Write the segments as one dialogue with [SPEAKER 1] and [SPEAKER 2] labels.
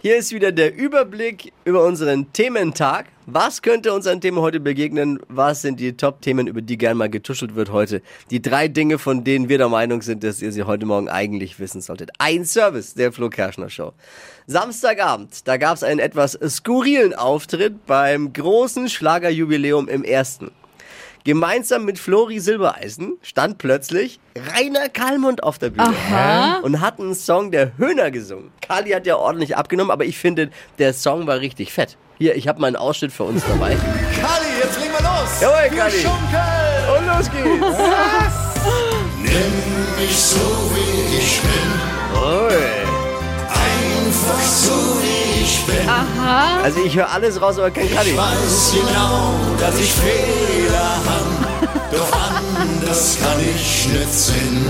[SPEAKER 1] Hier ist wieder der Überblick über unseren Thementag. Was könnte uns an Themen heute begegnen? Was sind die Top-Themen, über die gern mal getuschelt wird heute? Die drei Dinge, von denen wir der Meinung sind, dass ihr sie heute Morgen eigentlich wissen solltet. Ein Service der Flo Kerschner Show. Samstagabend, da gab es einen etwas skurrilen Auftritt beim großen Schlagerjubiläum im Ersten. Gemeinsam mit Flori Silbereisen stand plötzlich Rainer Kalmund auf der Bühne
[SPEAKER 2] Aha.
[SPEAKER 1] und hat einen Song der Höhner gesungen. Kali hat ja ordentlich abgenommen, aber ich finde, der Song war richtig fett. Hier, ich habe mal einen Ausschnitt für uns dabei.
[SPEAKER 3] Kali, jetzt legen wir los.
[SPEAKER 1] Jawohl,
[SPEAKER 3] Wir
[SPEAKER 1] Kali.
[SPEAKER 3] schunkeln.
[SPEAKER 1] Und los geht's!
[SPEAKER 3] Nimm mich so wie ich bin,
[SPEAKER 1] Ui. Also ich höre alles raus, aber kein Kali.
[SPEAKER 3] Ich weiß genau, dass ich Fehler hab, doch anders kann ich nicht sinn.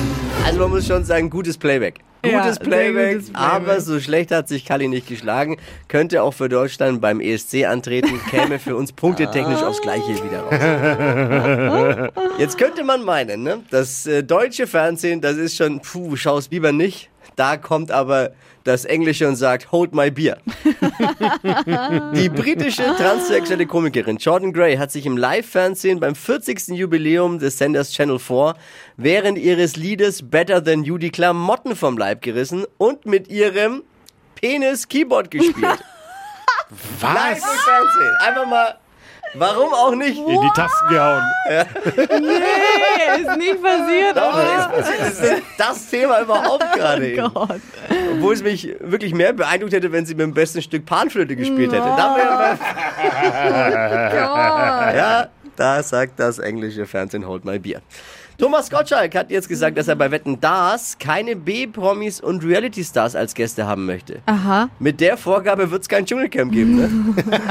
[SPEAKER 1] Also man muss schon sagen, gutes Playback.
[SPEAKER 2] Ja,
[SPEAKER 1] Gutes
[SPEAKER 2] sehr
[SPEAKER 1] Playback,
[SPEAKER 2] gutes Playback.
[SPEAKER 1] aber so schlecht hat sich Kali nicht geschlagen. Könnte auch für Deutschland beim ESC antreten, käme für uns punktetechnisch aufs Gleiche wieder raus. Jetzt könnte man meinen, ne? das äh, deutsche Fernsehen, das ist schon, puh, schau's lieber nicht. Da kommt aber das Englische und sagt, hold my beer. Die britische transsexuelle Komikerin Jordan Gray hat sich im Live-Fernsehen beim 40. Jubiläum des Senders Channel 4 während ihres Liedes Better Than You die Klamotten vom Leib gerissen und mit ihrem Penis Keyboard gespielt. Live
[SPEAKER 4] Was?
[SPEAKER 1] im Fernsehen. Einfach mal, warum auch nicht?
[SPEAKER 4] In die Tasten gehauen.
[SPEAKER 2] Nee, ist nicht passiert.
[SPEAKER 1] Doch,
[SPEAKER 2] oder?
[SPEAKER 1] das ist das, ist das Thema überhaupt gerade. eben.
[SPEAKER 2] Gott.
[SPEAKER 1] Obwohl es mich wirklich mehr beeindruckt hätte, wenn sie mit dem besten Stück Panflöte gespielt hätte. Da wäre. Ja, da sagt das englische Fernsehen Hold My Beer. Thomas Gottschalk hat jetzt gesagt, dass er bei Wetten Das keine B-Promis und Reality-Stars als Gäste haben möchte.
[SPEAKER 2] Aha.
[SPEAKER 1] Mit der Vorgabe wird es kein Dschungelcamp geben, ne?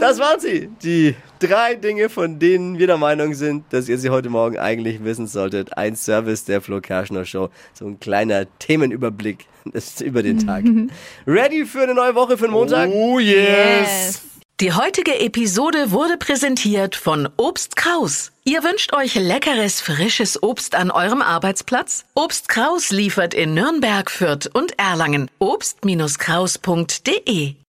[SPEAKER 1] Das waren sie. Die drei Dinge, von denen wir der Meinung sind, dass ihr sie heute Morgen eigentlich wissen solltet. Ein Service der Flo Kerschner Show. So ein kleiner Themenüberblick ist über den Tag. Ready für eine neue Woche für den Montag?
[SPEAKER 4] Oh yes.
[SPEAKER 5] Die heutige Episode wurde präsentiert von Obst Kraus. Ihr wünscht euch leckeres, frisches Obst an eurem Arbeitsplatz? Obst Kraus liefert in Nürnberg, Fürth und Erlangen. Obst-Kraus.de